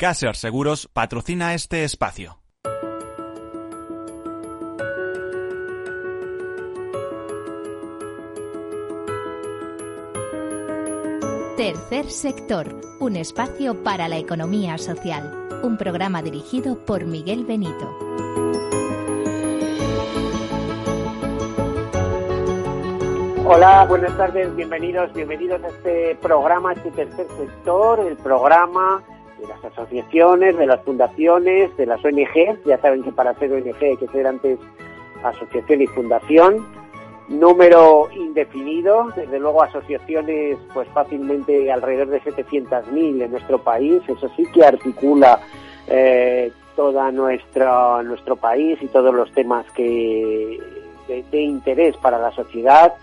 Caser Seguros patrocina este espacio. Tercer sector, un espacio para la economía social. Un programa dirigido por Miguel Benito. Hola, buenas tardes, bienvenidos, bienvenidos a este programa, este tercer sector, el programa asociaciones, de las fundaciones, de las ONG. Ya saben que para ser ONG hay que ser antes asociación y fundación número indefinido, desde luego asociaciones pues fácilmente alrededor de 700.000 en nuestro país, eso sí que articula eh, nuestra nuestro país y todos los temas que de, interés para la sociedad.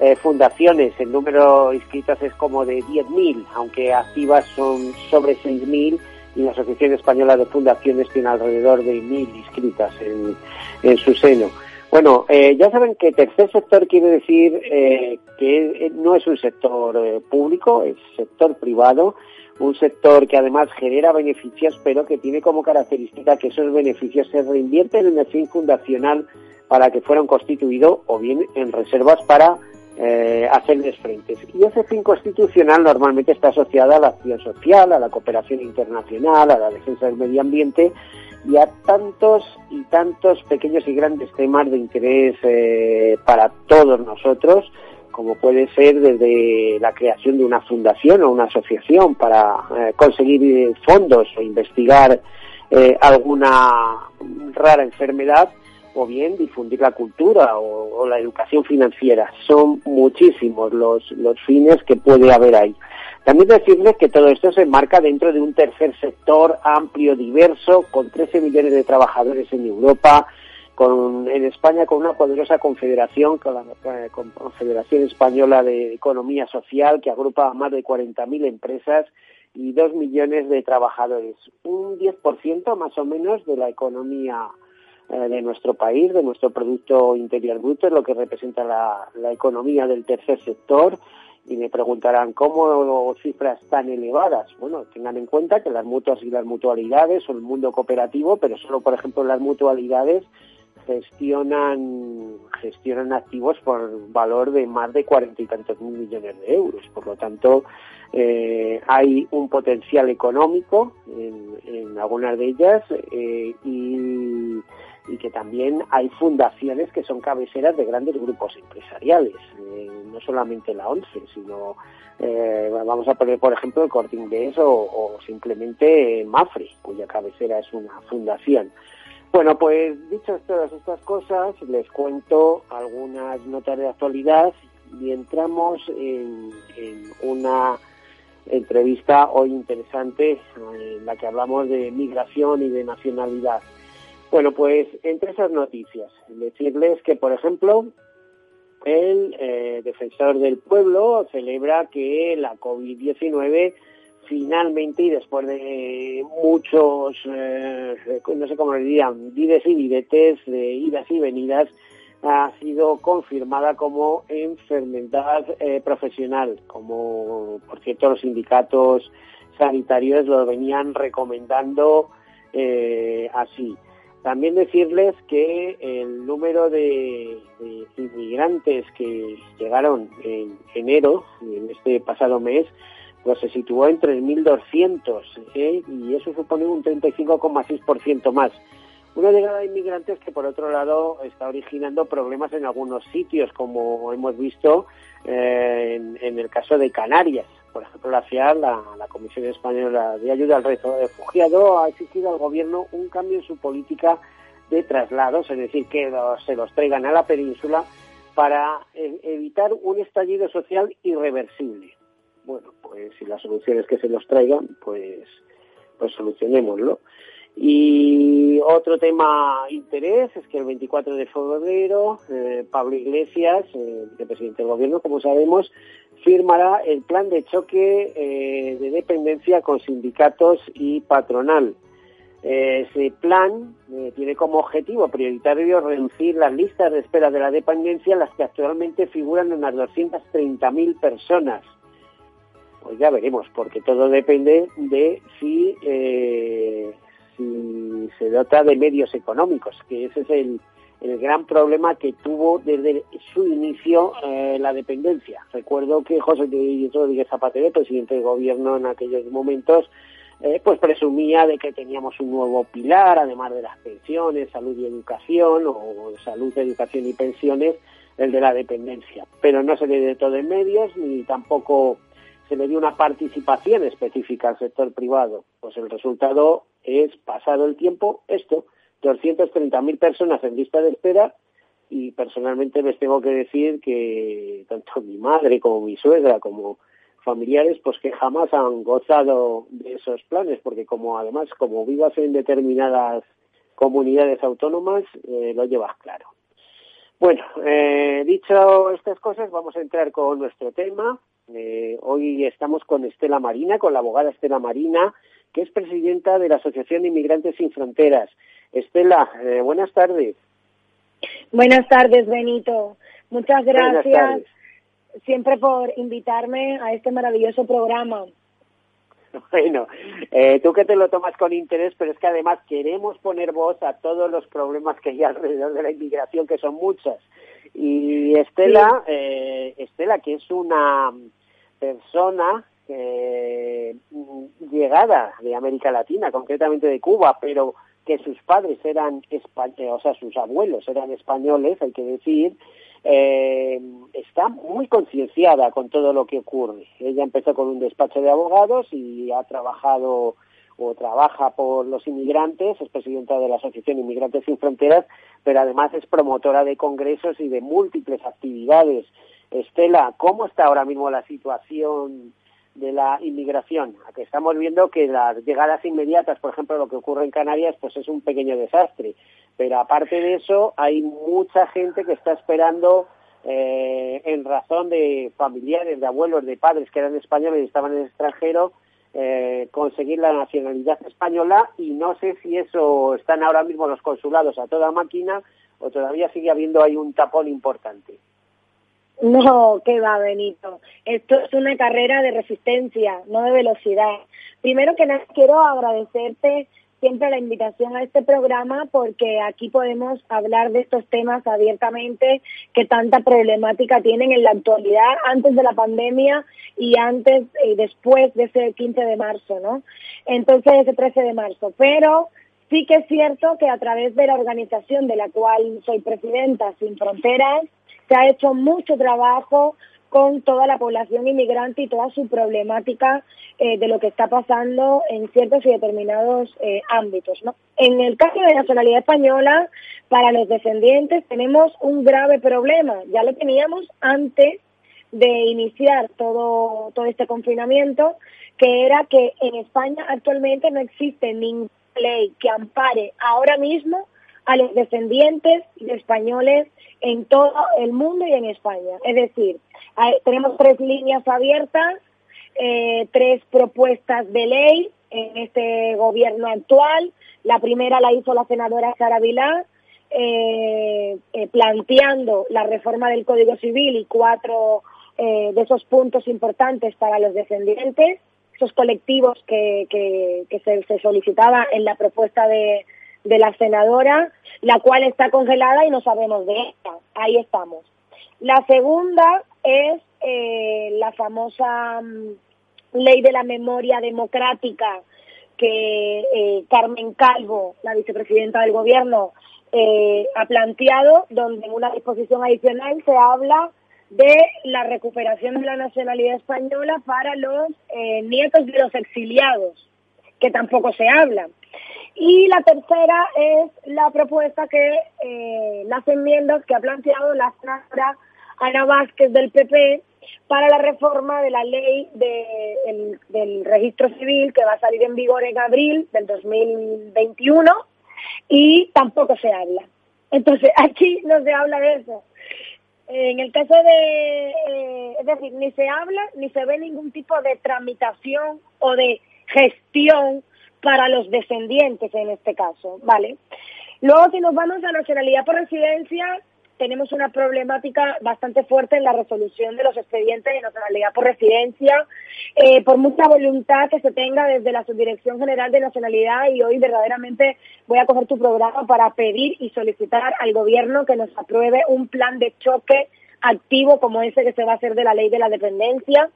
Eh, fundaciones, el número inscritas es como de 10.000, aunque activas son sobre 6.000 y la Asociación Española de Fundaciones tiene alrededor de 1.000 inscritas en, en su seno. Bueno, eh, ya saben que tercer sector quiere decir eh, que no es un sector eh, público, es sector privado, un sector que además genera beneficios, pero que tiene como característica que esos beneficios se reinvierten en el fin fundacional para que fueran constituidos o bien en reservas para eh, hacerles frentes. Y ese fin constitucional normalmente está asociado a la acción social, a la cooperación internacional, a la defensa del medio ambiente y a tantos y tantos pequeños y grandes temas de interés eh, para todos nosotros, como puede ser desde la creación de una fundación o una asociación para eh, conseguir fondos o investigar eh, alguna rara enfermedad, o bien difundir la cultura o, la educación financiera. Son muchísimos los, los fines que puede haber ahí. También decirles que todo esto se enmarca dentro de un tercer sector amplio, diverso, con 13 millones de trabajadores en Europa, con, en España con una poderosa confederación, con la con Confederación Española de Economía Social, que agrupa a más de 40.000 empresas y 2 millones de trabajadores. Un 10% más o menos de la economía de nuestro país, de nuestro Producto Interior Bruto, es lo que representa la, economía del tercer sector y me preguntarán cómo cifras tan elevadas. Bueno, tengan en cuenta que las mutuas y las mutualidades son el mundo cooperativo, pero solo, por ejemplo, las mutualidades gestionan gestionan activos por valor de más de cuarenta y tantos mil millones de euros. Por lo tanto, eh, hay un potencial económico en, en algunas de ellas eh, y y que también hay fundaciones que son cabeceras de grandes grupos empresariales, eh, no solamente la ONCE, sino eh, vamos a poner por ejemplo el Corte Inglés o, o simplemente Mafre, cuya cabecera es una fundación. Bueno, pues dichas todas estas cosas, les cuento algunas notas de actualidad y entramos en, en una entrevista hoy interesante en la que hablamos de migración y de nacionalidad. Bueno, pues entre esas noticias, decirles que, por ejemplo, el eh, defensor del pueblo celebra que la COVID-19 finalmente y después de muchos, eh, no sé cómo le dirían, vides y videtes, de idas y venidas, ha sido confirmada como enfermedad eh, profesional, como por cierto los sindicatos sanitarios lo venían recomendando eh, así. También decirles que el número de, inmigrantes que llegaron en enero, en este pasado mes, pues se situó en 3.200 ¿eh? y eso supone un 35,6% más. Una llegada de inmigrantes que, por otro lado, está originando problemas en algunos sitios, como hemos visto eh, en el caso de Canarias. Por ejemplo, la CIAR, la, Comisión Española de Ayuda al Refugiado, ha exigido al Gobierno un cambio en su política de traslados, es decir, que se los traigan a la península para eh, evitar un estallido social irreversible. Bueno, pues si la solución es que se los traigan, pues, pues solucionémoslo. Y otro tema interés es que el 24 de febrero eh, Pablo Iglesias, eh, vicepresidente del gobierno, como sabemos, firmará el plan de choque eh, de dependencia con sindicatos y patronal. Ese plan eh, tiene como objetivo prioritario reducir las listas de espera de la dependencia, las que actualmente figuran en unas 230.000 personas. pues ya veremos, porque todo depende de si, eh, si se dota de medios económicos, que ese es el, el gran problema que tuvo desde su inicio eh, la dependencia. Recuerdo que José Rodríguez Zapatero, presidente del gobierno en aquellos momentos, eh, pues presumía de que teníamos un nuevo pilar, además de las pensiones, salud y educación, o salud, educación y pensiones, el de la dependencia. Pero no se le todo en medios, ni tampoco se le dio una participación específica al sector privado. Pues el resultado es, pasado el tiempo, esto, 230.000 personas en lista de espera y personalmente les tengo que decir que tanto mi madre como mi suegra como familiares pues que jamás han gozado de esos planes porque como además como vivas en determinadas comunidades autónomas eh, lo llevas claro. Bueno eh, dicho estas cosas vamos a entrar con nuestro tema. Eh, hoy estamos con Estela Marina con la abogada Estela Marina que es presidenta de la Asociación de Inmigrantes sin Fronteras Estela buenas tardes buenas tardes Benito muchas gracias siempre por invitarme a este maravilloso programa. Bueno, eh, tú que te lo tomas con interés, pero es que además queremos poner voz a todos los problemas que hay alrededor de la inmigración, que son muchas. Y Estela, eh, Estela, que es una persona eh, llegada de América Latina, concretamente de Cuba, pero que sus padres eran españoles, o sea, sus abuelos eran españoles, hay que decir, eh, está muy concienciada con todo lo que ocurre. Ella empezó con un despacho de abogados y ha trabajado o trabaja por los inmigrantes, es presidenta de la Asociación Inmigrantes Sin Fronteras, pero además es promotora de congresos y de múltiples actividades. Estela, ¿cómo está ahora mismo la situación de la inmigración? que estamos viendo que las llegadas inmediatas, por ejemplo, lo que ocurre en Canarias, pues es un pequeño desastre. Pero aparte de eso, hay mucha gente que está esperando eh, en razón de familiares, de abuelos, de padres que eran españoles y estaban en el extranjero, eh, conseguir la nacionalidad española y no sé si eso están ahora mismo los consulados a toda máquina o todavía sigue habiendo ahí un tapón importante. No, que va, Benito. Esto es una carrera de resistencia, no de velocidad. Primero que nada, quiero agradecerte siempre la invitación a este programa porque aquí podemos hablar de estos temas abiertamente que tanta problemática tienen en la actualidad, antes de la pandemia y antes y después de ese 15 de marzo, ¿no? Entonces, ese 13 de marzo. Pero sí que es cierto que a través de la organización de la cual soy presidenta, Sin Fronteras, se ha hecho mucho trabajo con toda la población inmigrante y toda su problemática eh, de lo que está pasando en ciertos y determinados eh, ámbitos. ¿no? En el caso de nacionalidad española, para los descendientes tenemos un grave problema. Ya lo teníamos antes de iniciar todo, todo este confinamiento, que era que en España actualmente no existe ninguna ley que ampare ahora mismo a los descendientes de españoles en todo el mundo y en España. Es decir, tenemos tres líneas abiertas, eh, tres propuestas de ley en este gobierno actual. La primera la hizo la senadora Sara Vilá, eh, eh, planteando la reforma del Código Civil y cuatro de esos puntos importantes para los descendientes, esos colectivos que, se solicitaba en la propuesta de, de la senadora, la cual está congelada y no sabemos de ella. Ahí estamos. La segunda es eh, la famosa mm, ley de la memoria democrática que eh, Carmen Calvo, la vicepresidenta del gobierno, eh, ha planteado, donde en una disposición adicional se habla de la recuperación de la nacionalidad española para los nietos de los exiliados, que tampoco se habla. Y la tercera es la propuesta que, las enmiendas que ha planteado la senadora Ana Vázquez del PP para la reforma de la ley del registro civil que va a salir en vigor en abril del 2021 y tampoco se habla. Entonces, aquí no se habla de eso. En el caso de, eh, es decir, ni se habla ni se ve ningún tipo de tramitación o de gestión para los descendientes en este caso, ¿vale? Luego, si nos vamos a nacionalidad por residencia, tenemos una problemática bastante fuerte en la resolución de los expedientes de nacionalidad por residencia, eh, por mucha voluntad que se tenga desde la Subdirección General de Nacionalidad y hoy verdaderamente voy a coger tu programa para pedir y solicitar al gobierno que nos apruebe un plan de choque activo como ese que se va a hacer de la ley de la dependencia,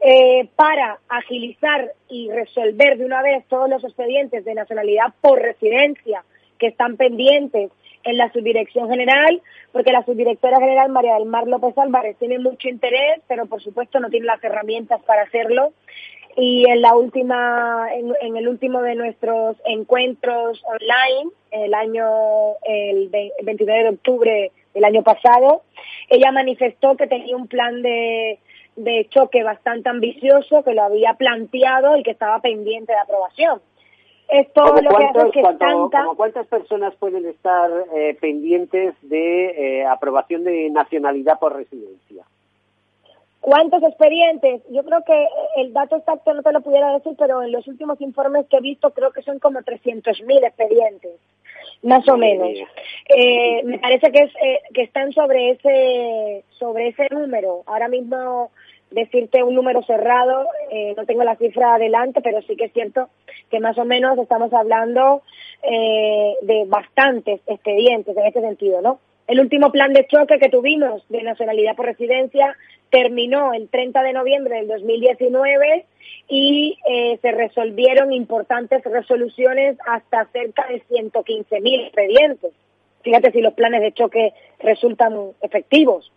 eh, para agilizar y resolver de una vez todos los expedientes de nacionalidad por residencia que están pendientes en la subdirección general, porque la subdirectora general María del Mar López Álvarez tiene mucho interés, pero por supuesto no tiene las herramientas para hacerlo. Y en la última, en, el último de nuestros encuentros online, el año, el 29 de octubre del año pasado, ella manifestó que tenía un plan de, de choque bastante ambicioso, que lo había planteado y que estaba pendiente de aprobación. Esto lo que ¿Cuántas personas pueden estar eh, pendientes de eh, aprobación de nacionalidad por residencia? ¿Cuántos expedientes? Yo creo que el dato exacto no te lo pudiera decir, pero en los últimos informes que he visto creo que son como 300.000 expedientes, más o menos. Eh, me parece que, es, que están sobre ese, sobre ese número. Ahora mismo decirte un número cerrado, eh, no tengo la cifra adelante, pero sí que es cierto que más o menos estamos hablando eh, de bastantes expedientes en este sentido, ¿no? El último plan de choque que tuvimos de nacionalidad por residencia terminó el 30 de noviembre del 2019 y eh, se resolvieron importantes resoluciones hasta cerca de 115.000 expedientes. Fíjate si los planes de choque resultan efectivos.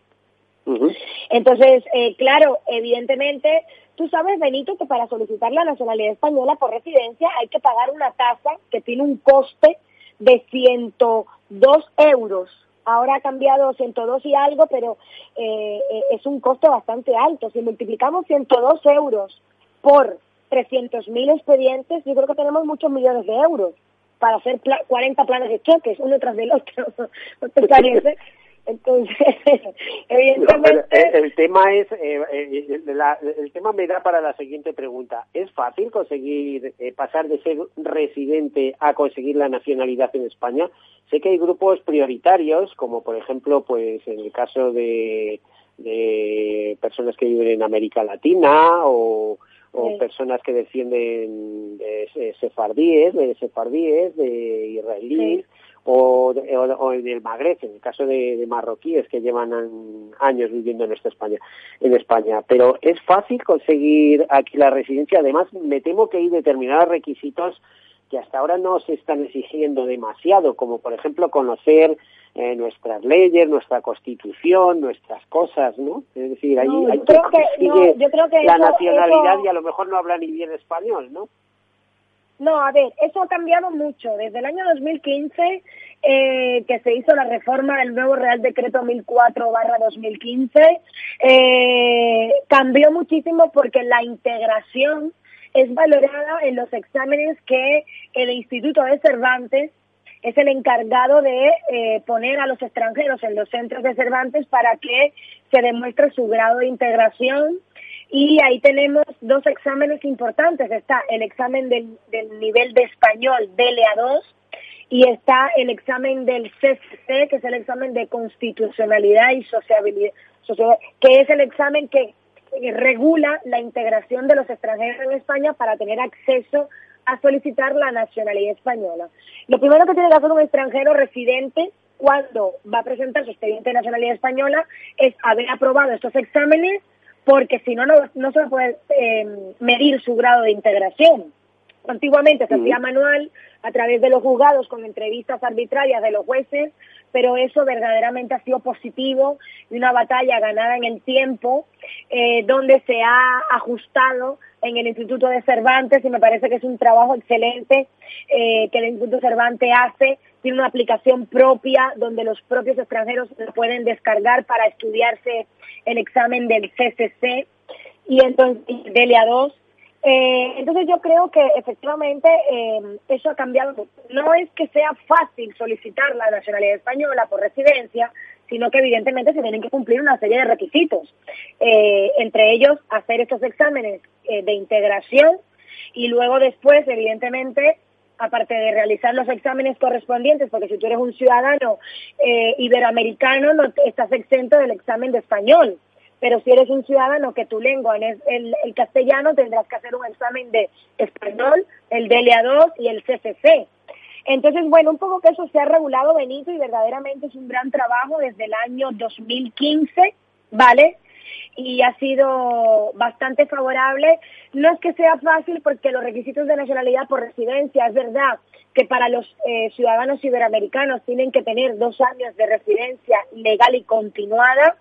Entonces, eh, claro, evidentemente, tú sabes, Benito, que para solicitar la nacionalidad española por residencia hay que pagar una tasa que tiene un coste de 102 euros. Ahora ha cambiado 102 y algo, pero eh, eh, es un costo bastante alto. Si multiplicamos 102 euros por 300.000 expedientes, yo creo que tenemos muchos millones de euros para hacer 40 planes de choques, uno tras del otro. Entonces, evidentemente... el, tema es, eh, eh, el tema me da para la siguiente pregunta. ¿Es fácil conseguir eh, pasar de ser residente a conseguir la nacionalidad en España? Sé que hay grupos prioritarios, como por ejemplo, pues en el caso de, de personas que viven en América Latina o, o personas que defienden de sefardíes, de sefardíes, de israelíes o, o, en el Magreb, en el caso de, marroquíes que llevan años viviendo en esta España, en España. Pero es fácil conseguir aquí la residencia. Además, me temo que hay determinados requisitos que hasta ahora no se están exigiendo demasiado, como por ejemplo conocer eh, nuestras leyes, nuestra constitución, nuestras cosas, ¿no? Es decir, ahí hay que, que la nacionalidad y a lo mejor no habla ni bien español, ¿no? No, a ver, eso ha cambiado mucho. Desde el año 2015, eh, que se hizo la reforma del nuevo Real Decreto 1004-2015, eh, cambió muchísimo porque la integración es valorada en los exámenes que el Instituto de Cervantes es el encargado de eh, poner a los extranjeros en los centros de Cervantes para que se demuestre su grado de integración y ahí tenemos dos exámenes importantes. Está el examen del, nivel de español DLA2 y está el examen del CCC, que es el examen de constitucionalidad y sociabilidad, que es el examen que regula la integración de los extranjeros en España para tener acceso a solicitar la nacionalidad española. Lo primero que tiene que hacer un extranjero residente cuando va a presentar su expediente de nacionalidad española es haber aprobado estos exámenes porque si no, no se puede eh, medir su grado de integración. Antiguamente se hacía manual a través de los juzgados con entrevistas arbitrarias de los jueces, pero eso verdaderamente ha sido positivo y una batalla ganada en el tiempo, eh, donde se ha ajustado en el Instituto de Cervantes y me parece que es un trabajo excelente eh, que el Instituto Cervantes hace. Tiene una aplicación propia donde los propios extranjeros lo pueden descargar para estudiarse el examen del CCC y entonces del 2 eh, entonces yo creo que efectivamente eh, eso ha cambiado. No es que sea fácil solicitar la nacionalidad española por residencia, sino que evidentemente se tienen que cumplir una serie de requisitos, eh, entre ellos hacer estos exámenes de integración y luego después, evidentemente, aparte de realizar los exámenes correspondientes, porque si tú eres un ciudadano eh, iberoamericano no estás exento del examen de español, pero si eres un ciudadano que tu lengua es el, el castellano, tendrás que hacer un examen de español, el DLA2 y el CCC. Entonces, bueno, un poco que eso se ha regulado, Benito, y verdaderamente es un gran trabajo desde el año 2015, ¿vale? Y ha sido bastante favorable. No es que sea fácil porque los requisitos de nacionalidad por residencia, es verdad que para los eh, ciudadanos iberoamericanos tienen que tener dos años de residencia legal y continuada.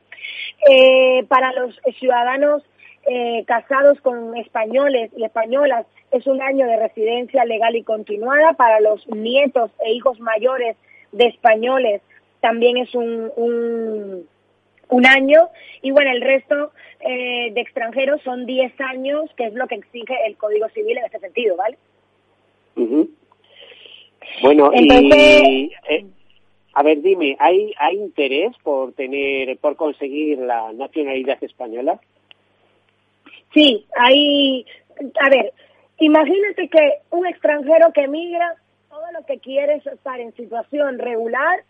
Eh, para los ciudadanos eh, casados con españoles y españolas es un año de residencia legal y continuada. Para los nietos e hijos mayores de españoles también es un, un un año y bueno, el resto eh, de extranjeros son 10 años, que es lo que exige el Código Civil en este sentido, ¿vale? Bueno, y eh, a ver, dime, ¿hay hay interés por tener por conseguir la nacionalidad española? Sí, hay a ver, imagínate que un extranjero que emigra todo lo que quiere es estar en situación regular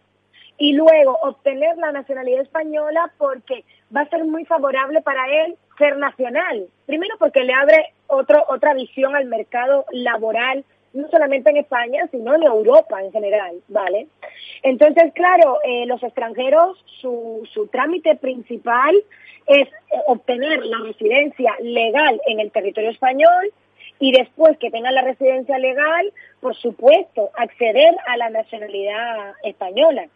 y luego obtener la nacionalidad española porque va a ser muy favorable para él ser nacional. Primero porque le abre otro, otra visión al mercado laboral, no solamente en España, sino en Europa en general, ¿vale? Entonces, claro, eh, los extranjeros, su, su trámite principal es eh, obtener la residencia legal en el territorio español y después que tengan la residencia legal, por supuesto, acceder a la nacionalidad española.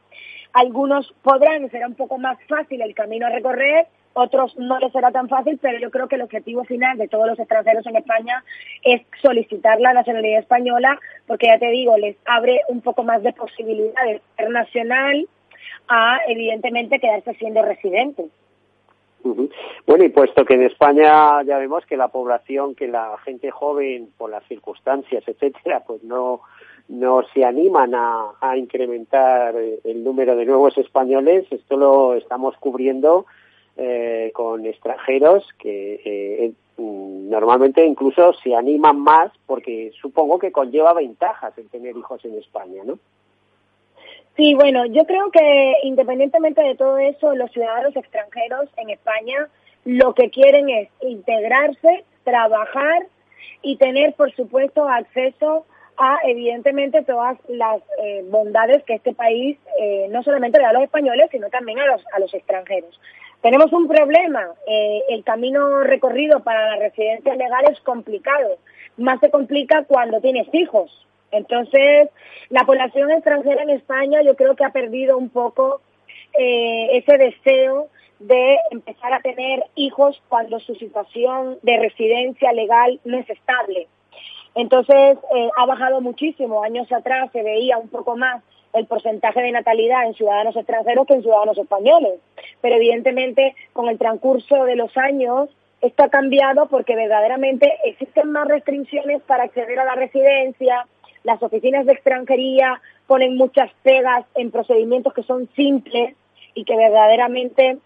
Algunos podrán, será un poco más fácil el camino a recorrer, otros no les será tan fácil, pero yo creo que el objetivo final de todos los extranjeros en España es solicitar la nacionalidad española, porque ya te digo, les abre un poco más de posibilidades ser nacional a, evidentemente, quedarse siendo Bueno, y puesto que en España ya vemos que la población, que la gente joven, por las circunstancias, etcétera, pues no no se animan a, incrementar el número de nuevos españoles. Esto lo estamos cubriendo eh, con extranjeros que eh, normalmente incluso se animan más porque supongo que conlleva ventajas el tener hijos en España, ¿no? Sí, bueno, yo creo que independientemente de todo eso, los ciudadanos extranjeros en España lo que quieren es integrarse, trabajar y tener, por supuesto, acceso a evidentemente todas las eh, bondades que este país eh, no solamente le da a los españoles, sino también a los, a los extranjeros. Tenemos un problema, eh, el camino recorrido para la residencia legal es complicado, más se complica cuando tienes hijos. Entonces, la población extranjera en España yo creo que ha perdido un poco ese deseo de empezar a tener hijos cuando su situación de residencia legal no es estable. Entonces, eh, ha bajado muchísimo. Años atrás se veía un poco más el porcentaje de natalidad en ciudadanos extranjeros que en ciudadanos españoles. Pero evidentemente, con el transcurso de los años, esto ha cambiado porque verdaderamente existen más restricciones para acceder a la residencia, las oficinas de extranjería ponen muchas pegas en procedimientos que son simples y que verdaderamente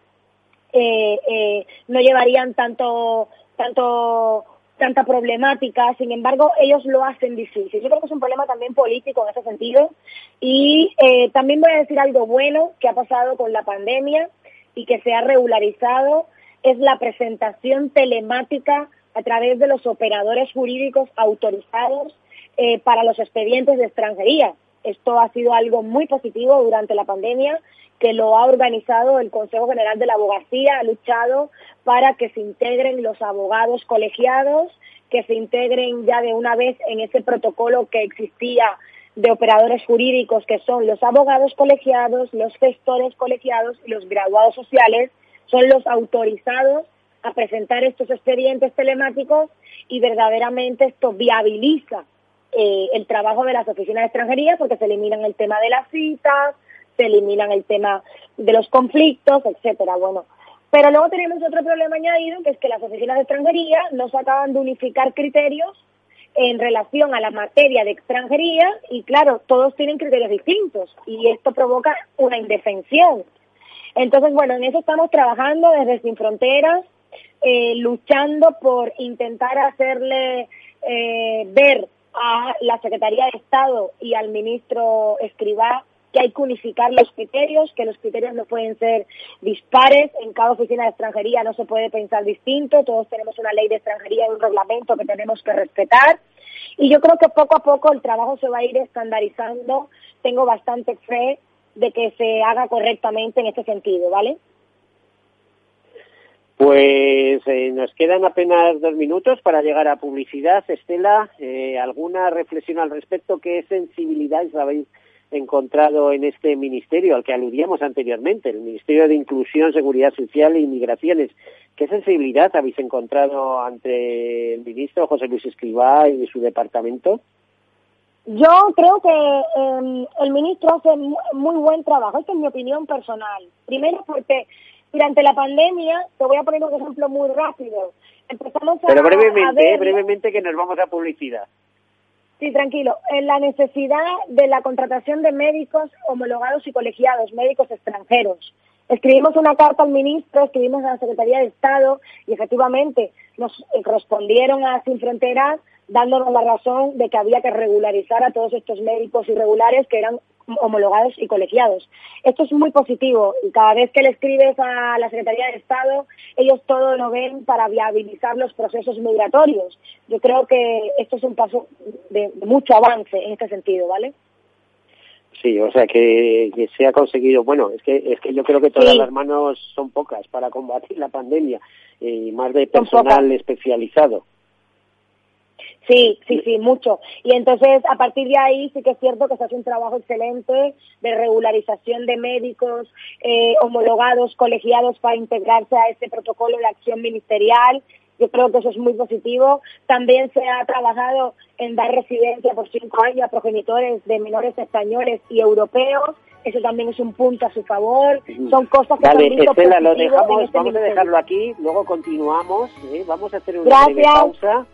eh, eh, no llevarían tanto tanto tanta problemática, sin embargo, ellos lo hacen difícil. Yo creo que es un problema también político en ese sentido. Y eh, también voy a decir algo bueno que ha pasado con la pandemia y que se ha regularizado, es la presentación telemática a través de los operadores jurídicos autorizados eh, para los expedientes de extranjería. Esto ha sido algo muy positivo durante la pandemia que lo ha organizado el Consejo General de la Abogacía, ha luchado para que se integren los abogados colegiados, que se integren ya de una vez en ese protocolo que existía de operadores jurídicos, que son los abogados colegiados, los gestores colegiados y los graduados sociales, son los autorizados a presentar estos expedientes telemáticos y verdaderamente esto viabiliza eh, el trabajo de las oficinas de extranjería porque se eliminan el tema de las citas, se eliminan el tema de los conflictos, etcétera. Bueno, pero luego tenemos otro problema añadido, que es que las oficinas de extranjería no se acaban de unificar criterios en relación a la materia de extranjería y claro, todos tienen criterios distintos y esto provoca una indefensión. Entonces, bueno, en eso estamos trabajando desde Sin Fronteras, eh, luchando por intentar hacerle eh, ver a la Secretaría de Estado y al ministro Escribá que hay que unificar los criterios, que los criterios no pueden ser dispares, en cada oficina de extranjería no se puede pensar distinto, todos tenemos una ley de extranjería y un reglamento que tenemos que respetar. Y yo creo que poco a poco el trabajo se va a ir estandarizando. Tengo bastante fe de que se haga correctamente en este sentido, ¿vale? Pues eh, nos quedan apenas dos minutos para llegar a publicidad. Estela, eh, ¿alguna reflexión al respecto? ¿Qué sensibilidad habéis encontrado en este ministerio al que aludíamos anteriormente, el Ministerio de Inclusión, Seguridad Social e Inmigraciones? ¿Qué sensibilidad habéis encontrado ante el ministro José Luis Escribá y su departamento? Yo creo que eh, el ministro hace muy buen trabajo, esta es mi opinión personal. Primero porque durante la pandemia, te voy a poner un ejemplo muy rápido. Empezamos a, Pero brevemente, brevemente que nos vamos a publicidad. Sí, tranquilo. En la necesidad de la contratación de médicos homologados y colegiados, médicos extranjeros. Escribimos una carta al ministro, escribimos a la Secretaría de Estado y efectivamente nos respondieron a Sin Fronteras dándonos la razón de que había que regularizar a todos estos médicos irregulares que eran homologados y colegiados. Esto es muy positivo y cada vez que le escribes a la Secretaría de Estado, ellos todo lo ven para viabilizar los procesos migratorios. Yo creo que esto es un paso de, mucho avance en este sentido, ¿vale? Sí, o sea que, se ha conseguido. Bueno, es que es que yo creo que todas las manos son pocas para combatir la pandemia y más de personal especializado. Sí, sí, sí, mucho. Y entonces, a partir de ahí, sí que es cierto que se hace un trabajo excelente de regularización de médicos eh, homologados, colegiados para integrarse a este protocolo de acción ministerial. Yo creo que eso es muy positivo. También se ha trabajado en dar residencia por cinco años a progenitores de menores españoles y europeos. Eso también es un punto a su favor. Son cosas que vale, Estela, lo dejamos, este vamos a dejarlo aquí, luego continuamos. ¿eh? Vamos a hacer una breve pausa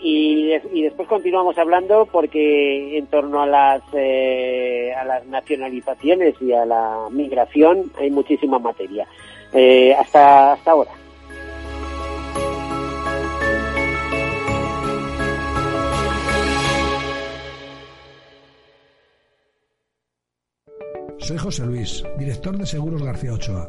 y, después continuamos hablando porque en torno a las eh, a las nacionalizaciones y a la migración hay muchísima materia. Eh, hasta hasta ahora. Soy José Luis, director de Seguros García Ochoa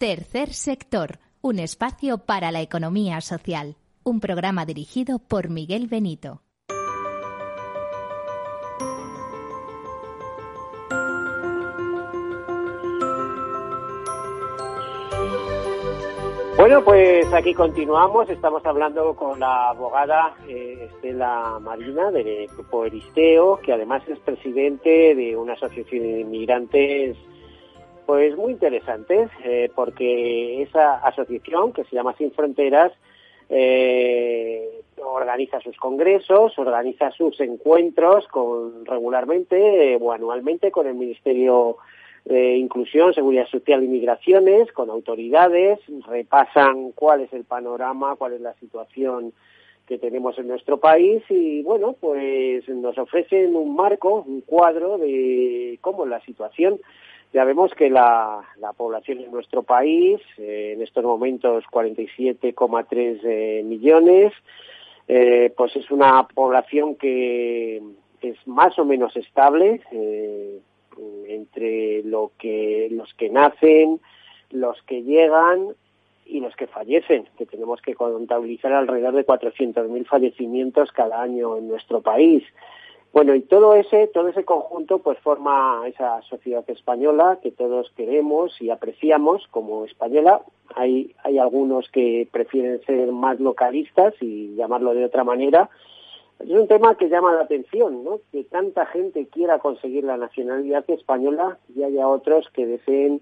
Tercer sector, un espacio para la economía social. Un programa dirigido por Miguel Benito. Bueno, pues aquí continuamos. Estamos hablando con la abogada eh, Estela Marina del Grupo Eristeo, que además es presidente de una asociación de inmigrantes pues muy interesante, eh, porque esa asociación que se llama Sin Fronteras eh, organiza sus congresos, organiza sus encuentros con regularmente o anualmente con el Ministerio de Inclusión, Seguridad Social y Migraciones, con autoridades, repasan cuál es el panorama, cuál es la situación que tenemos en nuestro país y bueno, pues nos ofrecen un marco, un cuadro de cómo es la situación. Ya vemos que la, la población en nuestro país, eh, en estos momentos 47,3 eh, millones, eh, pues es una población que es más o menos estable, eh, entre lo que los que nacen, los que llegan y los que fallecen, que tenemos que contabilizar alrededor de 400.000 fallecimientos cada año en nuestro país. Bueno, y todo ese, todo ese conjunto pues forma esa sociedad española que todos queremos y apreciamos como española. Hay, hay algunos que prefieren ser más localistas y llamarlo de otra manera, es un tema que llama la atención, ¿no? Que tanta gente quiera conseguir la nacionalidad española y haya otros que deseen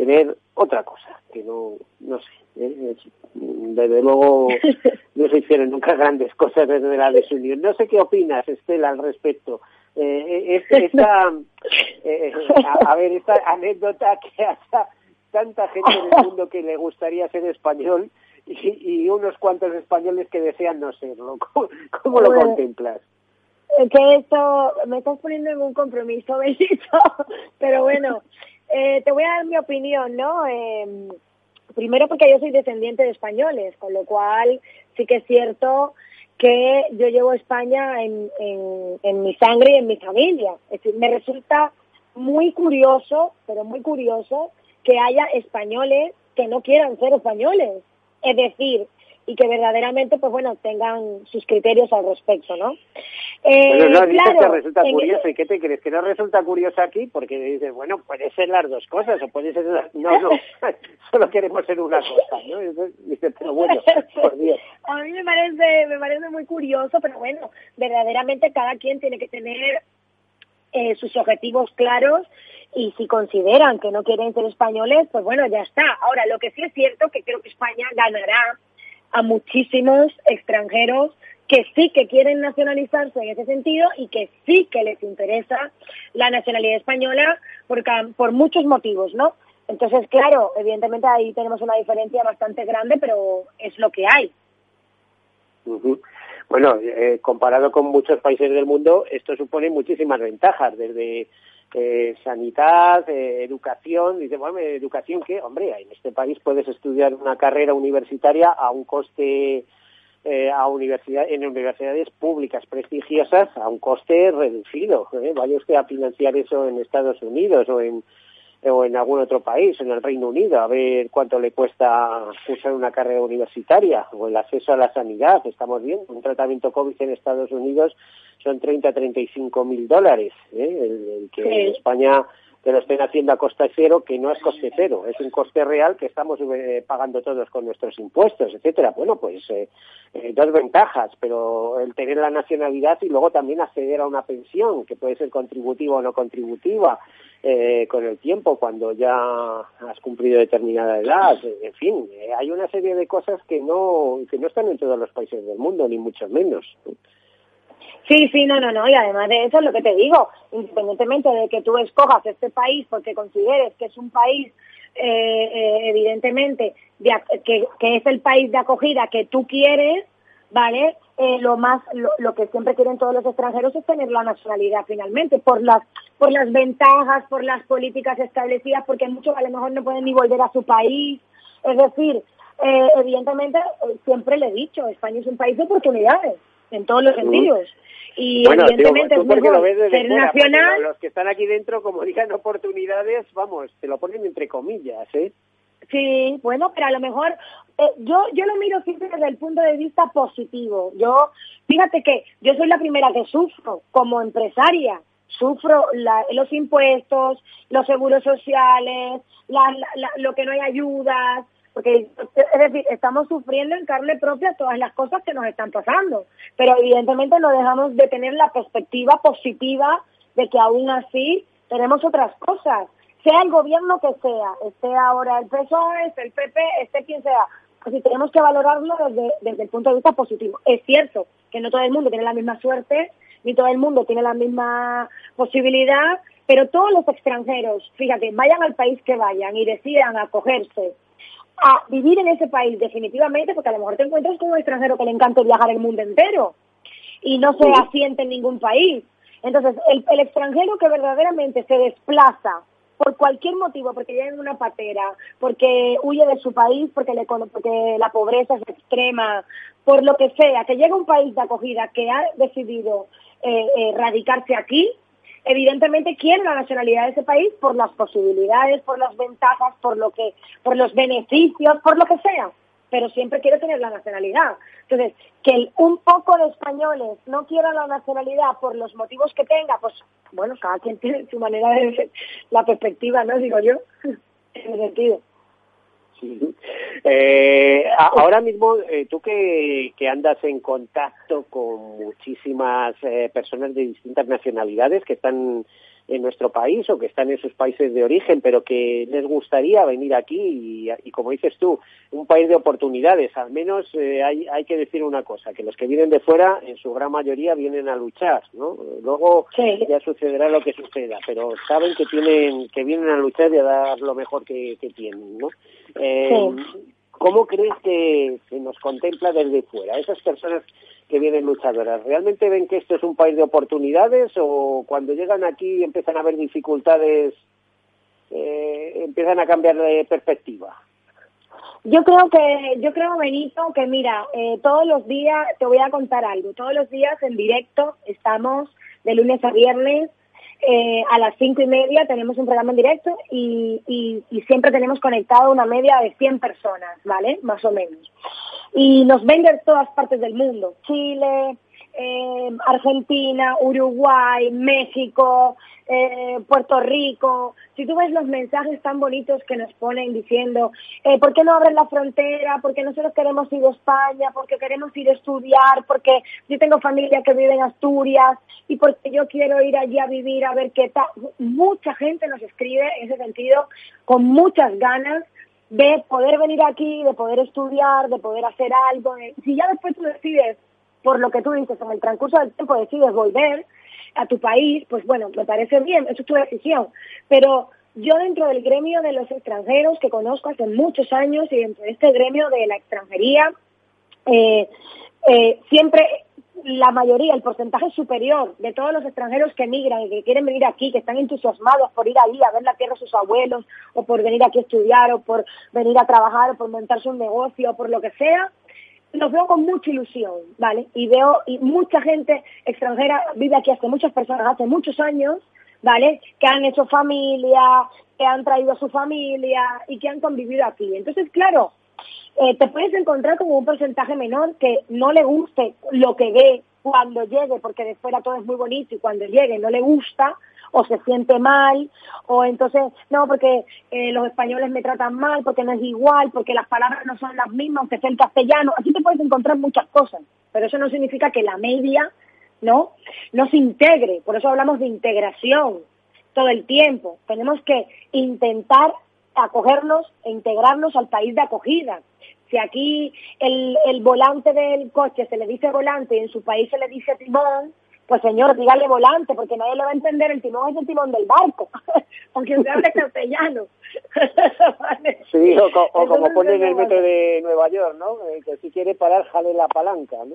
tener otra cosa, que no, no sé. ¿eh? desde luego no se hicieron nunca grandes cosas desde la desunión. No sé qué opinas, Estela, al respecto. Eh, esta, eh, a, a, ver, esta anécdota que hasta tanta gente en el mundo que le gustaría ser español y, y, unos cuantos españoles que desean no serlo. ¿Cómo, cómo lo contemplas? Que esto me estás poniendo en un compromiso, Benito, pero bueno, eh, te voy a dar mi opinión, ¿no? Eh, primero porque yo soy descendiente de españoles, con lo cual sí que es cierto que yo llevo España en, en, en mi sangre y en mi familia. Es decir, me resulta muy curioso, pero muy curioso, que haya españoles que no quieran ser españoles es decir, y que verdaderamente, pues bueno, tengan sus criterios al respecto, ¿no? Eh, bueno, no, claro, que resulta curioso, ¿y qué te crees? ¿Que no resulta curioso aquí? Porque dices, bueno, puede ser las dos cosas, o puede ser, no, no, solo queremos ser una cosa, ¿no? Dices, pero bueno, por Dios. A mí me parece, me parece muy curioso, pero bueno, verdaderamente cada quien tiene que tener eh, sus objetivos claros y si consideran que no quieren ser españoles, pues bueno, ya está. Ahora, lo que sí es cierto que creo que España ganará a muchísimos extranjeros que sí que quieren nacionalizarse en ese sentido y que sí que les interesa la nacionalidad española por, por muchos motivos, ¿no? Entonces, claro, evidentemente ahí tenemos una diferencia bastante grande, pero es lo que hay. Bueno, eh, comparado con muchos países del mundo, esto supone muchísimas ventajas, desde eh, sanidad, eh, educación. Dice, bueno, ¿educación qué? Hombre, en este país puedes estudiar una carrera universitaria a un coste, eh, a universidad, en universidades públicas prestigiosas a un coste reducido. ¿eh? Vaya usted a financiar eso en Estados Unidos o en o en algún otro país, en el Reino Unido, a ver cuánto le cuesta cursar una carrera universitaria o el acceso a la sanidad. Estamos viendo un tratamiento COVID en Estados Unidos son 30 35 mil dólares, ¿eh? el, que en España te lo estén haciendo a coste cero, que no es coste cero, es un coste real que estamos eh, pagando todos con nuestros impuestos, etcétera. Bueno, pues eh, eh, dos ventajas, pero el tener la nacionalidad y luego también acceder a una pensión, que puede ser contributiva o no contributiva, eh, con el tiempo, cuando ya has cumplido determinada edad, en fin, eh, hay una serie de cosas que no, que no están en todos los países del mundo, ni mucho menos. Sí, sí, no, no, no, y además de eso es lo que te digo, independientemente de que tú escojas este país porque consideres que es un país eh, eh, evidentemente de, que, que es el país de acogida que tú quieres, ¿vale? eh, lo más lo, que siempre quieren todos los extranjeros es tener la nacionalidad finalmente por las por las ventajas por las políticas establecidas porque muchos a lo mejor no pueden ni volver a su país es decir eh, evidentemente eh, siempre le he dicho España es un país de oportunidades en todos los sentidos y evidentemente es mejor ser nacional los que están aquí dentro como digan oportunidades vamos te lo ponen entre comillas eh Sí, bueno, pero a lo mejor eh, yo yo lo miro siempre desde el punto de vista positivo. Yo, fíjate que yo soy la primera que sufro como empresaria. Sufro los impuestos, los seguros sociales, lo que no hay ayudas, porque es decir, estamos sufriendo en carne propia todas las cosas que nos están pasando, pero evidentemente no dejamos de tener la perspectiva positiva de que aún así tenemos otras cosas sea el gobierno que sea, esté ahora el PSOE, esté el PP, esté quien sea, pues si tenemos que valorarlo desde, desde el punto de vista positivo. Es cierto que no todo el mundo tiene la misma suerte, ni todo el mundo tiene la misma posibilidad, pero todos los extranjeros, fíjate, vayan al país que vayan y decidan acogerse a vivir en ese país definitivamente, porque a lo mejor te encuentras con un extranjero que le encanta viajar el mundo entero y no se asiente en ningún país. Entonces, el, el extranjero que verdaderamente se desplaza por cualquier motivo, porque llega en una patera, porque huye de su país, porque, le, porque la pobreza es extrema, por lo que sea, que llega a un país de acogida que ha decidido eh, eh, radicarse aquí, evidentemente quiere la nacionalidad de ese país por las posibilidades, por las ventajas, por lo que, por los beneficios, por lo que sea pero siempre quiere tener la nacionalidad. Entonces, que un poco de españoles no quieran la nacionalidad por los motivos que tenga, pues bueno, cada quien tiene su manera de ver la perspectiva, ¿no? Digo yo, en ese sentido. Eh, ahora mismo, eh, tú que, que, andas en contacto con muchísimas eh, personas de distintas nacionalidades que están en nuestro país o que están en sus países de origen, pero que les gustaría venir aquí y, como dices tú, un país de oportunidades. Al menos eh, hay, hay que decir una cosa, que los que vienen de fuera, en su gran mayoría, vienen a luchar, ¿no? Luego ya sucederá lo que suceda, pero saben que tienen que vienen a luchar y a dar lo mejor que, tienen, ¿no? Eh, ¿Cómo crees que se nos contempla desde fuera? Esas personas que vienen luchadoras, ¿realmente ven que esto es un país de oportunidades o cuando llegan aquí empiezan a haber dificultades, eh, empiezan a cambiar de perspectiva? Yo creo que, yo creo, Benito, que mira, eh, todos los días, te voy a contar algo, todos los días en directo estamos de lunes a viernes eh, a las cinco y media tenemos un programa en directo y, y, y, siempre tenemos conectado una media de 100 personas, ¿vale? Más o menos. Y nos ven de todas partes del mundo, Chile, eh, Argentina, Uruguay, México, eh, Puerto Rico. Si tú ves los mensajes tan bonitos que nos ponen diciendo, eh, ¿por qué no abren la frontera? Porque nosotros queremos ir a España, porque queremos ir a estudiar, porque yo tengo familia que vive en Asturias y porque yo quiero ir allí a vivir a ver qué tal. Mucha gente nos escribe en ese sentido con muchas ganas de poder venir aquí, de poder estudiar, de poder hacer algo. Si ya después tú decides, por lo que tú dices, en el transcurso del tiempo decides volver a tu país, pues bueno, me parece bien, eso es tu decisión. Pero yo dentro del gremio de los extranjeros que conozco hace muchos años y dentro de este gremio de la extranjería, eh, eh, siempre la mayoría, el porcentaje superior de todos los extranjeros que emigran y que quieren venir aquí, que están entusiasmados por ir allí a ver la tierra de sus abuelos, o por venir aquí a estudiar, o por venir a trabajar, o por montarse un negocio, o por lo que sea, los veo con mucha ilusión, ¿vale? Y veo, y mucha gente extranjera vive aquí hace muchas personas, hace muchos años, ¿vale? Que han hecho familia, que han traído a su familia y que han convivido aquí. Entonces, claro, eh, te puedes encontrar con un porcentaje menor que no le guste lo que ve cuando llegue, porque de fuera todo es muy bonito y cuando llegue no le gusta o se siente mal, o entonces, no, porque eh, los españoles me tratan mal, porque no es igual, porque las palabras no son las mismas, aunque sea el castellano, así te puedes encontrar muchas cosas, pero eso no significa que la media, ¿no? No se integre, por eso hablamos de integración todo el tiempo, tenemos que intentar acogernos e integrarnos al país de acogida. Si aquí el, el volante del coche se le dice volante y en su país se le dice timón, pues señor, dígale volante, porque nadie le va a entender, el timón es el timón del barco, aunque se hable castellano. sí, o, como pone en el metro de Nueva York, ¿no? Eh, que si quiere parar, jale la palanca, ¿no?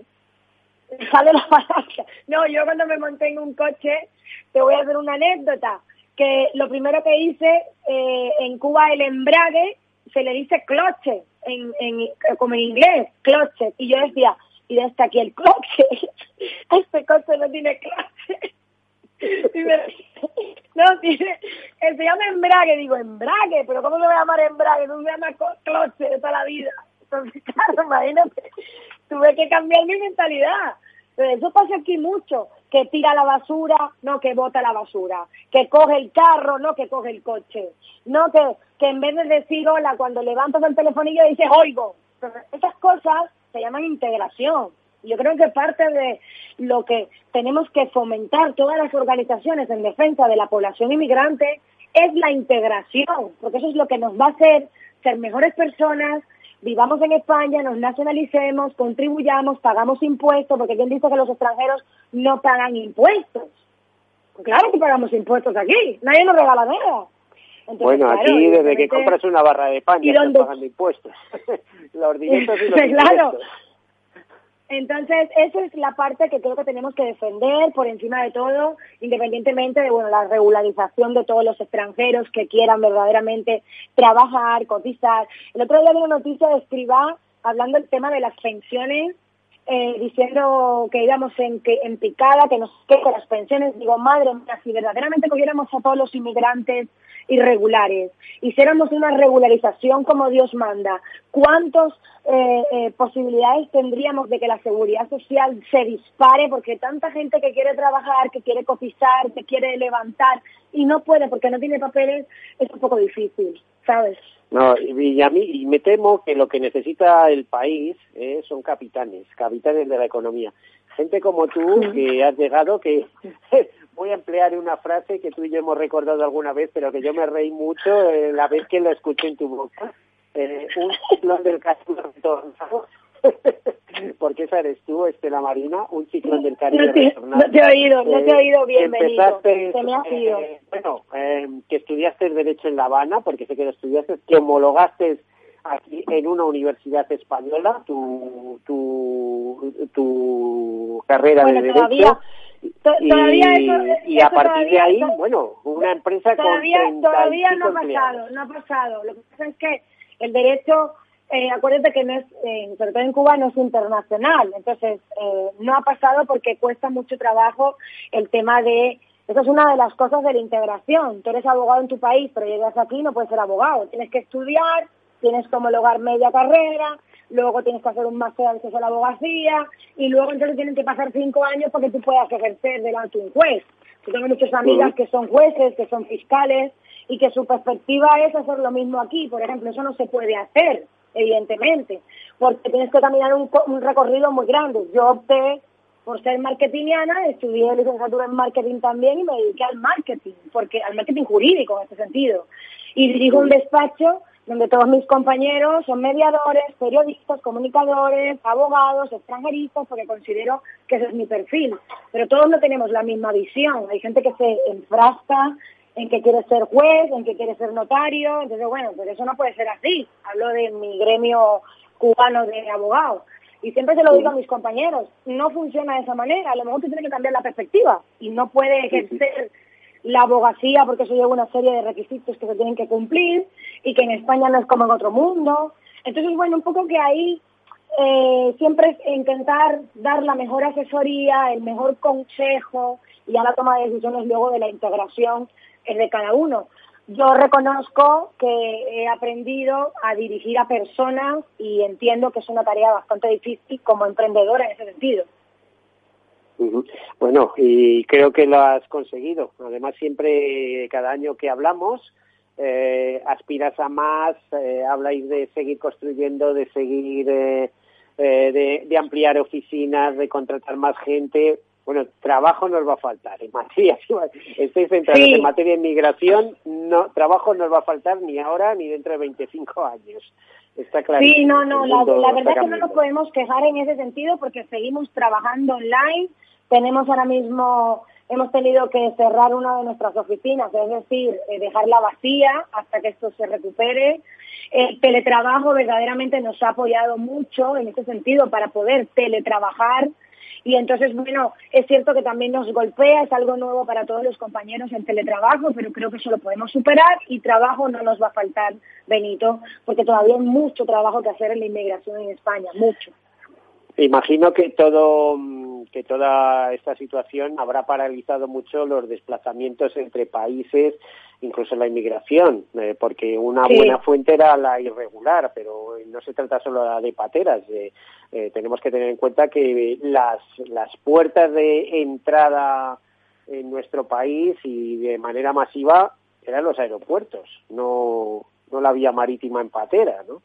Sale la palanca. No, yo cuando me monté en un coche, te voy a hacer una anécdota, que lo primero que hice eh, en Cuba el embrague se le dice cloche, en, en, como en inglés, cloche. Y yo decía, y desde aquí el cloche, este coche no tiene cloche. No, tiene, se llama embrague, digo, embrague, pero ¿cómo se va a llamar embrague? No se llama cloche de toda la vida. Entonces, claro, imagínate, tuve que cambiar mi mentalidad. Eso pasa aquí mucho, que tira la basura, no que bota la basura, que coge el carro, no que coge el coche, no que, que en vez de decir hola cuando levantas el telefonillo dices oigo. esas cosas se llaman integración. Yo creo que parte de lo que tenemos que fomentar todas las organizaciones en defensa de la población inmigrante es la integración, porque eso es lo que nos va a hacer ser mejores personas, vivamos en España, nos nacionalicemos, contribuyamos, pagamos impuestos, porque quien dice que los extranjeros no pagan impuestos. Pues claro que pagamos impuestos aquí, nadie nos regala nada. bueno, aquí desde que compras una barra de pan ya están pagando impuestos. los dineros y los claro. Entonces, esa es la parte que creo que tenemos que defender por encima de todo, independientemente de bueno, la regularización de todos los extranjeros que quieran verdaderamente trabajar, cotizar. El otro día vi una noticia de Escribá hablando del tema de las pensiones, eh, diciendo que íbamos en, que, en picada, que nos que las pensiones. Digo, madre mía, si verdaderamente cogiéramos a todos los inmigrantes irregulares, hiciéramos una regularización como Dios manda, ¿cuántas eh, eh, posibilidades tendríamos de que la seguridad social se dispare? Porque tanta gente que quiere trabajar, que quiere cotizar, que quiere levantar y no puede porque no tiene papeles, es un poco difícil, ¿sabes? No, y, a mí, y me temo que lo que necesita el país eh, son capitanes, capitanes de la economía. Gente como tú, que has llegado, que voy a emplear una frase que tú y yo hemos recordado alguna vez, pero que yo me reí mucho eh, la vez que la escuché en tu boca. Eh, un ciclón del Caribe retornado. Porque esa eres tú, Estela Marina, un ciclón del Caribe no te. No te he oído, no te he oído bien, Empezaste, me. Eh, bueno, eh, que estudiaste Derecho en La Habana, porque sé que lo estudiaste, que homologaste aquí en una universidad española tu, tu, tu carrera de Derecho y, a partir de ahí, bueno, una empresa todavía, con Todavía no ha pasado, no ha pasado. Lo que pasa es que el derecho, eh, acuérdate que no es, eh, sobre todo en Cuba, no es internacional. Entonces, eh, no ha pasado porque cuesta mucho trabajo el tema de... Esa es una de las cosas de la integración. Tú eres abogado en tu país, pero llegas aquí no puedes ser abogado. Tienes que estudiar, tienes que homologar media carrera, luego tienes que hacer un máster de acceso a la abogacía y luego entonces tienen que pasar cinco años para que tú puedas ejercer delante de un juez. Yo tengo muchas amigas que son jueces, que son fiscales y que su perspectiva es hacer lo mismo aquí. Por ejemplo, eso no se puede hacer, evidentemente, porque tienes que caminar un, un recorrido muy grande. Yo opté por ser marketingiana, estudié licenciatura en marketing también y me dediqué al marketing, porque al marketing jurídico en este sentido. Y dirijo un despacho donde todos mis compañeros son mediadores, periodistas, comunicadores, abogados, extranjeristas, porque considero que ese es mi perfil. Pero todos no tenemos la misma visión. Hay gente que se enfrasca en que quiere ser juez, en que quiere ser notario. Entonces, bueno, pero eso no puede ser así. Hablo de mi gremio cubano de abogados. Y siempre se lo digo a mis compañeros, no funciona de esa manera. A lo mejor tú tienes que cambiar la perspectiva y no puede ejercer la abogacía, porque eso lleva una serie de requisitos que se tienen que cumplir y que en España no es como en otro mundo. Entonces, bueno, un poco que ahí eh, siempre es intentar dar la mejor asesoría, el mejor consejo y ya la toma de decisiones luego de la integración es de cada uno. Yo reconozco que he aprendido a dirigir a personas y entiendo que es una tarea bastante difícil como emprendedora en ese sentido. Bueno, y creo que lo has conseguido. Además, siempre, cada año que hablamos, eh, aspiras a más, eh, habláis de seguir construyendo, de seguir, eh, eh, de, ampliar oficinas, de contratar más gente. Bueno, trabajo nos va a faltar en materia, estoy centrado en materia de inmigración, no, trabajo nos va a faltar ni ahora ni dentro de 25 años. Está claro. Sí, no, no, la, la verdad es que no nos podemos quejar en ese sentido porque seguimos trabajando online, tenemos ahora mismo, hemos tenido que cerrar una de nuestras oficinas, es decir, eh, dejarla vacía hasta que esto se recupere. El teletrabajo verdaderamente nos ha apoyado mucho en ese sentido para poder teletrabajar Y entonces, bueno, es cierto que también nos golpea, es algo nuevo para todos los compañeros en teletrabajo, pero creo que eso lo podemos superar y trabajo no nos va a faltar, Benito, porque todavía hay mucho trabajo que hacer en la inmigración en España, mucho. Imagino que todo que toda esta situación habrá paralizado mucho los desplazamientos entre países, incluso la inmigración, eh, porque una buena fuente era la irregular, pero no se trata solo de pateras. Eh, eh, tenemos que tener en cuenta que las, las puertas de entrada en nuestro país y de manera masiva eran los aeropuertos, no, no la vía marítima en patera, ¿no?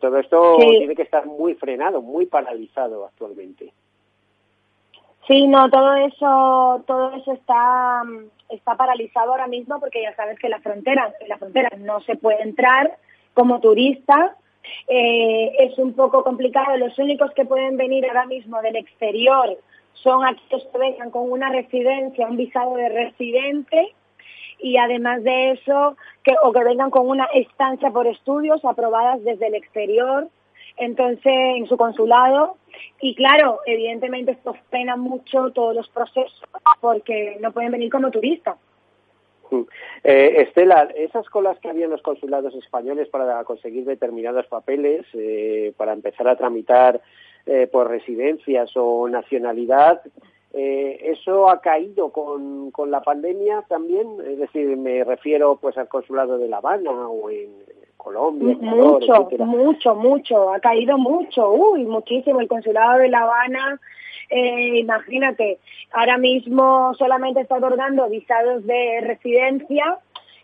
Todo esto tiene que estar muy frenado, muy paralizado actualmente. Sí, no, todo eso, todo eso está, está paralizado ahora mismo porque ya sabes que la frontera, la frontera no se puede entrar como turista. Eh, es un poco complicado. Los únicos que pueden venir ahora mismo del exterior son aquellos que vengan con una residencia, un visado de residente y además de eso, que, o que vengan con una estancia por estudios aprobadas desde el exterior entonces en su consulado y claro, evidentemente esto frena mucho todos los procesos porque no pueden venir como turistas. Mm. Eh, Estela, esas colas que había en los consulados españoles para conseguir determinados papeles, eh, para empezar a tramitar eh, por residencias o nacionalidad, eh, ¿eso ha caído con, con la pandemia también? Es decir, me refiero pues al consulado de La Habana o en Colombia, mucho, mucho, mucho, ha caído mucho, uy, muchísimo. El consulado de La Habana, eh, imagínate, ahora mismo solamente está otorgando visados de residencia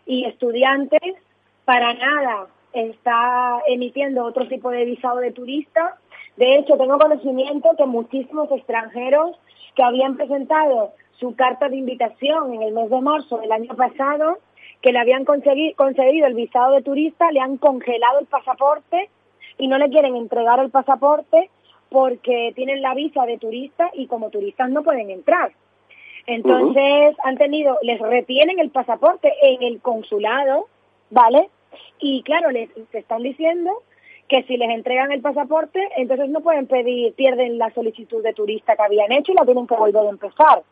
y estudiantes, para nada está emitiendo otro tipo de visado de turista. De hecho, tengo conocimiento que muchísimos extranjeros que habían presentado su carta de invitación en el mes de marzo del año pasado que le habían concedido el visado de turista, le han congelado el pasaporte y no le quieren entregar el pasaporte porque tienen la visa de turista y como turistas no pueden entrar. Entonces han tenido, les retienen el pasaporte en el consulado, ¿vale? Y claro, les, están diciendo que si les entregan el pasaporte, entonces no pueden pedir, pierden la solicitud de turista que habían hecho y la tienen que volver a empezar.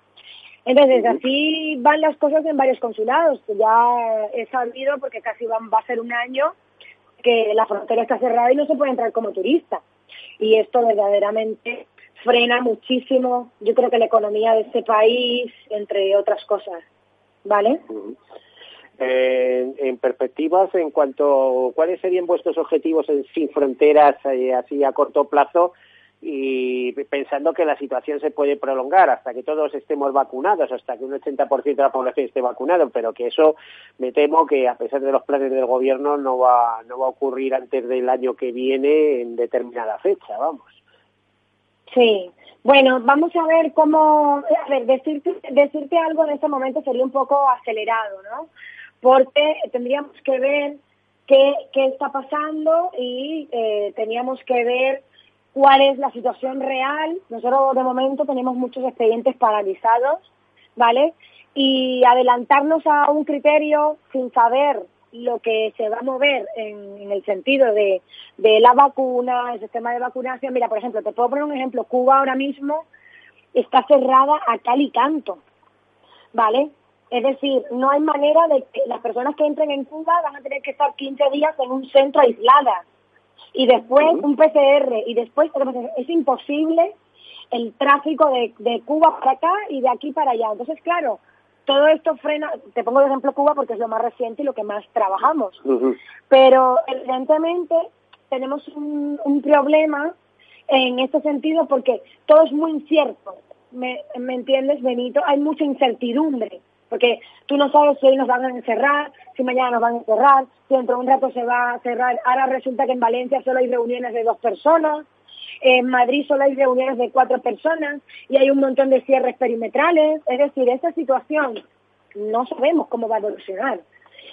Entonces, así van las cosas en varios consulados. Ya he sabido, porque casi va, va a ser un año, que la frontera está cerrada y no se puede entrar como turista. Y esto verdaderamente frena muchísimo, yo creo que la economía de este país, entre otras cosas. ¿Vale? Eh, en perspectivas, en cuanto, ¿cuáles serían vuestros objetivos en Sin Fronteras, eh, así a corto plazo? y pensando que la situación se puede prolongar hasta que todos estemos vacunados, hasta que un 80% de la población esté vacunado, pero que eso me temo que a pesar de los planes del gobierno no va no va a ocurrir antes del año que viene en determinada fecha, vamos. Sí. Bueno, vamos a ver cómo, a ver, decirte, decirte algo en este momento sería un poco acelerado, ¿no? Porque tendríamos que ver qué, qué está pasando y eh, teníamos que ver cuál es la situación real. Nosotros de momento tenemos muchos expedientes paralizados, ¿vale? Y adelantarnos a un criterio sin saber lo que se va a mover en, el sentido de, de la vacuna, el sistema de vacunación. Mira, por ejemplo, te puedo poner un ejemplo. Cuba ahora mismo está cerrada a cal y canto, ¿vale? Es decir, no hay manera de que las personas que entren en Cuba van a tener que estar 15 días en un centro aislada. Y después un PCR y después es imposible el tráfico de, de Cuba para acá y de aquí para allá. Entonces, claro, todo esto frena, te pongo de ejemplo Cuba porque es lo más reciente y lo que más trabajamos, pero evidentemente tenemos un, un, problema en este sentido porque todo es muy incierto, ¿me, me entiendes, Benito? Hay mucha incertidumbre porque tú no sabes si hoy nos van a encerrar, si mañana nos van a encerrar, si dentro de un rato se va a cerrar. Ahora resulta que en Valencia solo hay reuniones de dos personas, en Madrid solo hay reuniones de cuatro personas y hay un montón de cierres perimetrales. Es decir, esa situación no sabemos cómo va a evolucionar.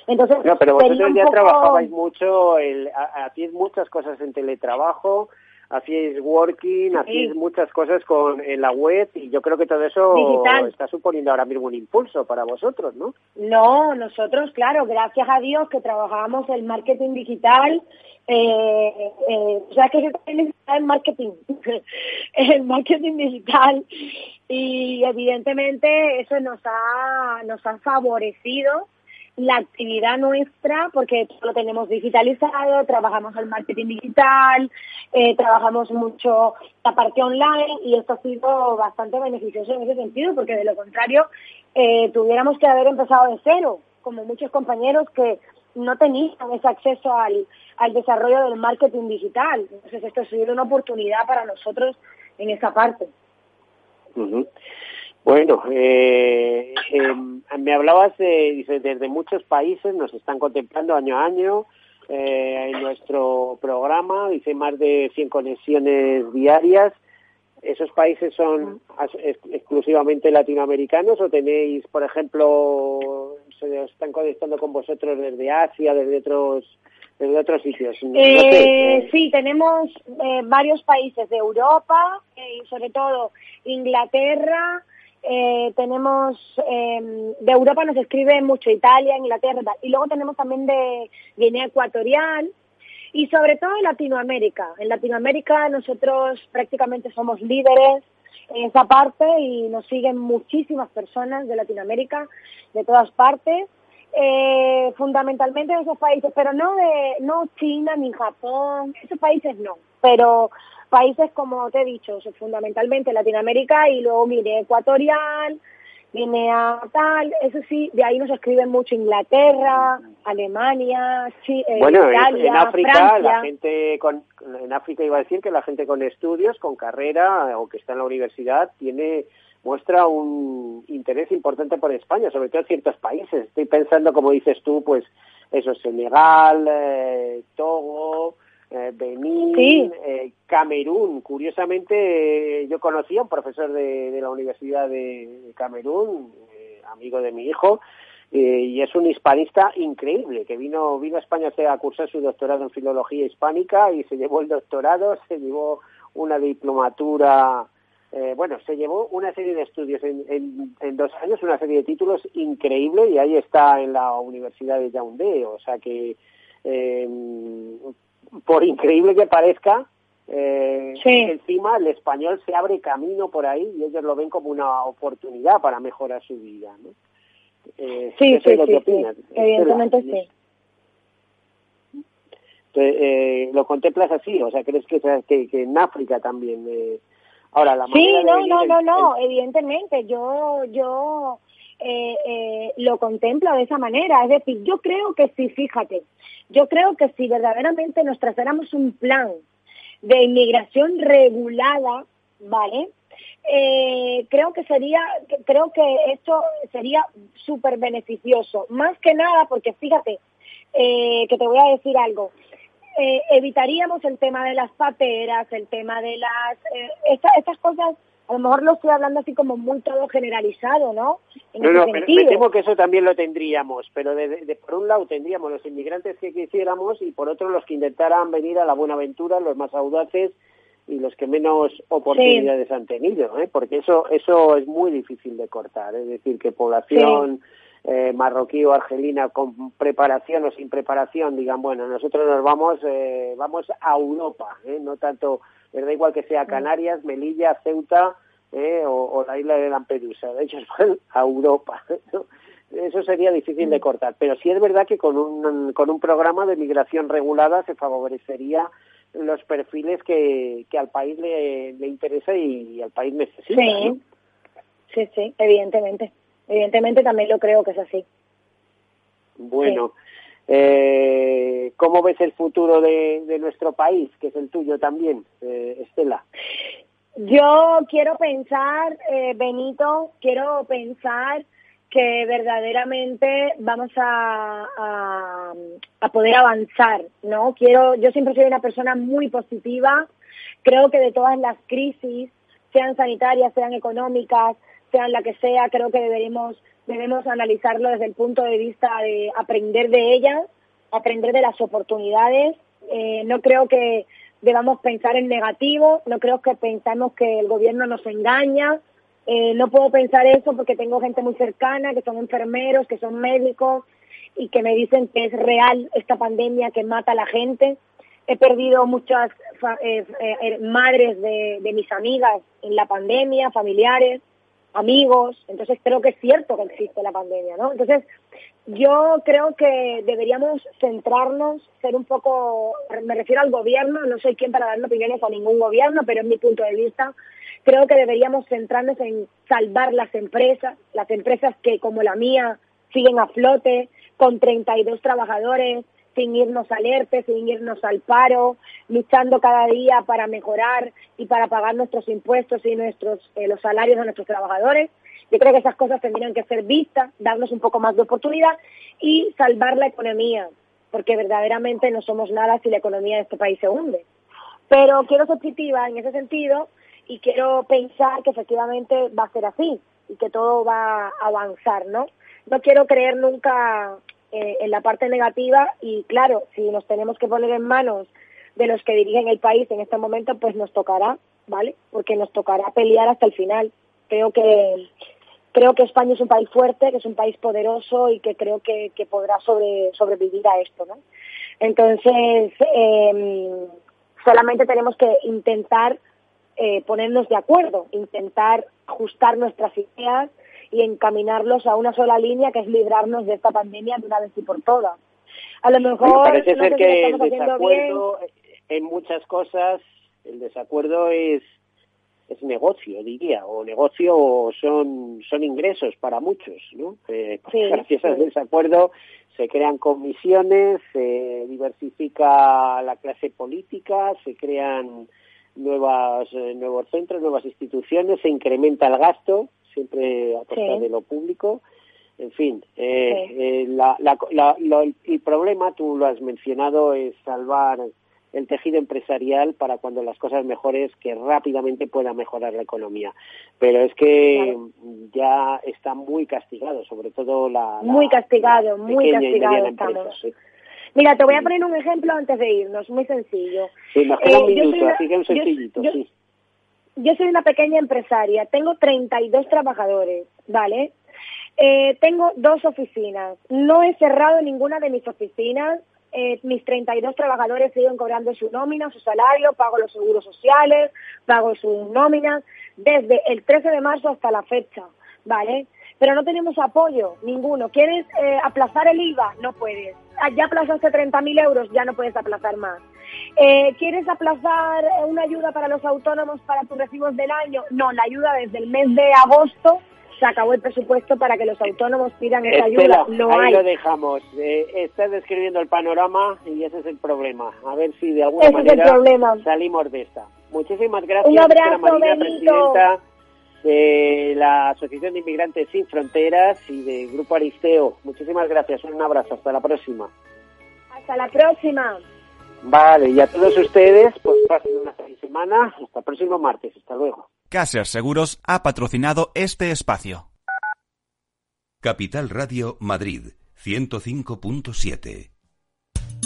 Entonces, pero vosotros ya trabajabais mucho, el, hacéis muchas cosas en teletrabajo, hacéis working, hacéis muchas cosas con en la web y yo creo que todo eso está suponiendo ahora mismo un impulso para vosotros, ¿no? No, nosotros, claro, gracias a Dios que trabajamos el marketing digital, eh, eh, o sea que se también el marketing, el marketing digital y evidentemente eso nos ha, nos ha favorecido la actividad nuestra, porque lo tenemos digitalizado, trabajamos el marketing digital, eh, trabajamos mucho la parte online y esto ha sido bastante beneficioso en ese sentido, porque de lo contrario eh, tuviéramos que haber empezado de cero, como muchos compañeros que no tenían ese acceso al, al desarrollo del marketing digital. Entonces esto ha sido una oportunidad para nosotros en esa parte. Bueno, eh, em, me hablabas de, dice, desde muchos países nos están contemplando año a año eh, en nuestro programa, dice más de 100 conexiones diarias. ¿Esos países son exclusivamente latinoamericanos o tenéis, por ejemplo, se están conectando con vosotros desde Asia, desde otros desde otros sitios? Eh, sí, tenemos varios países de Europa y sobre todo Inglaterra, eh, tenemos em, de Europa nos escribe mucho Italia, Inglaterra y luego tenemos también de Guinea Ecuatorial y sobre todo en Latinoamérica. En Latinoamérica nosotros prácticamente somos líderes en esa parte y nos siguen muchísimas personas de Latinoamérica, de todas partes. Eh, fundamentalmente de esos países, pero no de no China ni Japón, esos países no, pero países como te he dicho, fundamentalmente Latinoamérica y luego Guinea Ecuatorial, Guinea tal, eso sí, de ahí nos escriben mucho Inglaterra, Alemania, Chile, eh, bueno, en África la gente con, en África iba a decir que la gente con estudios, con carrera o que está en la universidad tiene muestra un interés importante por España, sobre todo en ciertos países. Estoy pensando, como dices tú, pues eso, Senegal, eh, Togo, eh, Benín, eh, Camerún. Curiosamente, yo conocí a un profesor de, la Universidad de Camerún, eh, amigo de mi hijo, y es un hispanista increíble, que vino, vino a España a cursar su doctorado en filología hispánica y se llevó el doctorado, se llevó una diplomatura, bueno, se llevó una serie de estudios en, en, dos años, una serie de títulos increíble y ahí está en la Universidad de Yaoundé, o sea que por increíble que parezca, eh, encima el español se abre camino por ahí y ellos lo ven como una oportunidad para mejorar su vida. ¿no? Eh, sí, sí, sí, evidentemente sí. Eh, lo contemplas así, o sea, crees que, que, que en África también. Eh, ahora, la sí, no, no, no, no, evidentemente, yo, yo eh, eh, lo contemplo de esa manera. Es decir, yo creo que sí, fíjate, yo creo que si verdaderamente nos trazáramos un plan de inmigración regulada, ¿vale? Eh, creo que sería, creo que esto sería súper beneficioso. Más que nada porque fíjate, eh, que te voy a decir algo. Eh, evitaríamos el tema de las pateras, el tema de las... estas cosas a lo mejor lo estoy hablando así como muy todo generalizado, ¿no? no, no, me temo que eso también lo tendríamos, pero de, por un lado tendríamos los inmigrantes que quisiéramos y por otro los que intentaran venir a la buena aventura, los más audaces y los que menos oportunidades han tenido, ¿eh? porque eso eso es muy difícil de cortar, es decir, que población eh, marroquí o argelina con preparación o sin preparación digan, bueno, nosotros nos vamos eh, vamos a Europa, ¿eh? no tanto da igual que sea mm. Canarias, Melilla, Ceuta eh, o, la isla de Lampedusa, de hecho van a Europa. Eso sería difícil de mm. cortar, pero sí es verdad que con un, con un programa de migración regulada se favorecería los perfiles que, que al país le, le interesa y, al país necesita. Sí. sí, sí, evidentemente. Evidentemente también lo creo que es así. Bueno, eh, ¿Cómo ves el futuro de, nuestro país, que es el tuyo también, eh, Estela? Yo quiero pensar, eh, Benito, quiero pensar que verdaderamente vamos a, poder avanzar, ¿no? Quiero, yo siempre soy una persona muy positiva, creo que de todas las crisis, sean sanitarias, sean económicas, sean la que sea, creo que deberemos debemos analizarlo desde el punto de vista de aprender de ellas, aprender de las oportunidades. Eh, no creo que debamos pensar en negativo, no creo que pensamos que el gobierno nos engaña, eh, no puedo pensar eso porque tengo gente muy cercana, que son enfermeros, que son médicos y que me dicen que es real esta pandemia que mata a la gente. He perdido muchas eh, eh, madres de, de mis amigas en la pandemia, familiares, amigos, entonces creo que es cierto que existe la pandemia, ¿no? Entonces, yo creo que deberíamos centrarnos, ser un poco, me refiero al gobierno, no soy quien para dar opiniones a ningún gobierno, pero en mi punto de vista, creo que deberíamos centrarnos en salvar las empresas, las empresas que como la mía siguen a flote, con 32 trabajadores, sin irnos al ERTE, sin irnos al paro, luchando cada día para mejorar y para pagar nuestros impuestos y nuestros eh, los salarios de nuestros trabajadores. Yo creo que esas cosas tendrían que ser vistas, darnos un poco más de oportunidad y salvar la economía, porque verdaderamente no somos nada si la economía de este país se hunde. Pero quiero ser positiva en ese sentido y quiero pensar que efectivamente va a ser así y que todo va a avanzar, ¿no? No quiero creer nunca eh, en la parte negativa y claro, si nos tenemos que poner en manos de los que dirigen el país en este momento, pues nos tocará, ¿vale? Porque nos tocará pelear hasta el final. Creo que creo que España es un país fuerte, que es un país poderoso y que creo que, podrá sobre, sobrevivir a esto, ¿no? Entonces, eh, solamente tenemos que intentar eh, ponernos de acuerdo, intentar ajustar nuestras ideas y encaminarlos a una sola línea, que es librarnos de esta pandemia de una vez y por todas. A lo mejor parece ser que el desacuerdo en muchas cosas, el desacuerdo es es negocio, diría, o negocio son, son ingresos para muchos, ¿no? Eh, gracias al desacuerdo se crean comisiones, se diversifica la clase política, se crean nuevas, eh, nuevos centros, nuevas instituciones, se incrementa el gasto, siempre a costa de lo público. En fin, eh, eh el problema, tú lo has mencionado, es salvar el tejido empresarial para cuando las cosas mejores que rápidamente pueda mejorar la economía. Pero es que ya está muy castigado, sobre todo la... muy castigado, muy castigado estamos. Mira, te voy a poner un ejemplo antes de irnos, muy sencillo. Sí, nos queda un eh, minuto, así que un sencillito, sí yo soy una pequeña empresaria, tengo 32 trabajadores, ¿vale? Eh, tengo dos oficinas, no he cerrado ninguna de mis oficinas, eh, mis 32 trabajadores siguen cobrando su nómina, su salario, pago los seguros sociales, pago sus nóminas, desde el 13 de marzo hasta la fecha, ¿vale? Pero no tenemos apoyo, ninguno. ¿Quieres eh, aplazar el IVA? No puedes. Ah, ya aplazaste 30.000 euros, ya no puedes aplazar más. Eh, ¿Quieres aplazar una ayuda para los autónomos para tus recibos del año? No, la ayuda desde el mes de agosto se acabó el presupuesto para que los autónomos pidan esa ayuda. No ahí lo dejamos. Eh, estás describiendo el panorama y ese es el problema. A ver si de alguna manera salimos de esta. Muchísimas gracias. Un abrazo, Marina, presidenta de la Asociación de Inmigrantes Sin Fronteras y del Grupo Aristeo. Muchísimas gracias. Un abrazo. Hasta la próxima. Hasta la próxima. Vale, y a todos ustedes, pues pasen una feliz semana. Hasta el próximo martes. Hasta luego. Caser Seguros ha patrocinado este espacio. Capital Radio Madrid, 105.7.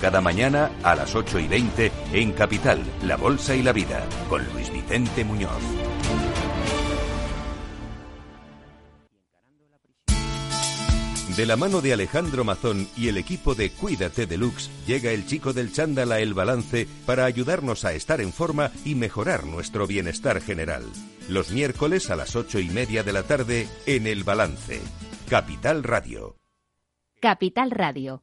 cada mañana a las 8 y 20 en Capital, La Bolsa y la Vida, con Luis Vicente Muñoz. De la mano de Alejandro Mazón y el equipo de Cuídate Deluxe, llega el chico del chándal a El Balance para ayudarnos a estar en forma y mejorar nuestro bienestar general. Los miércoles a las ocho y media de la tarde en El Balance. Capital Radio. Capital Radio.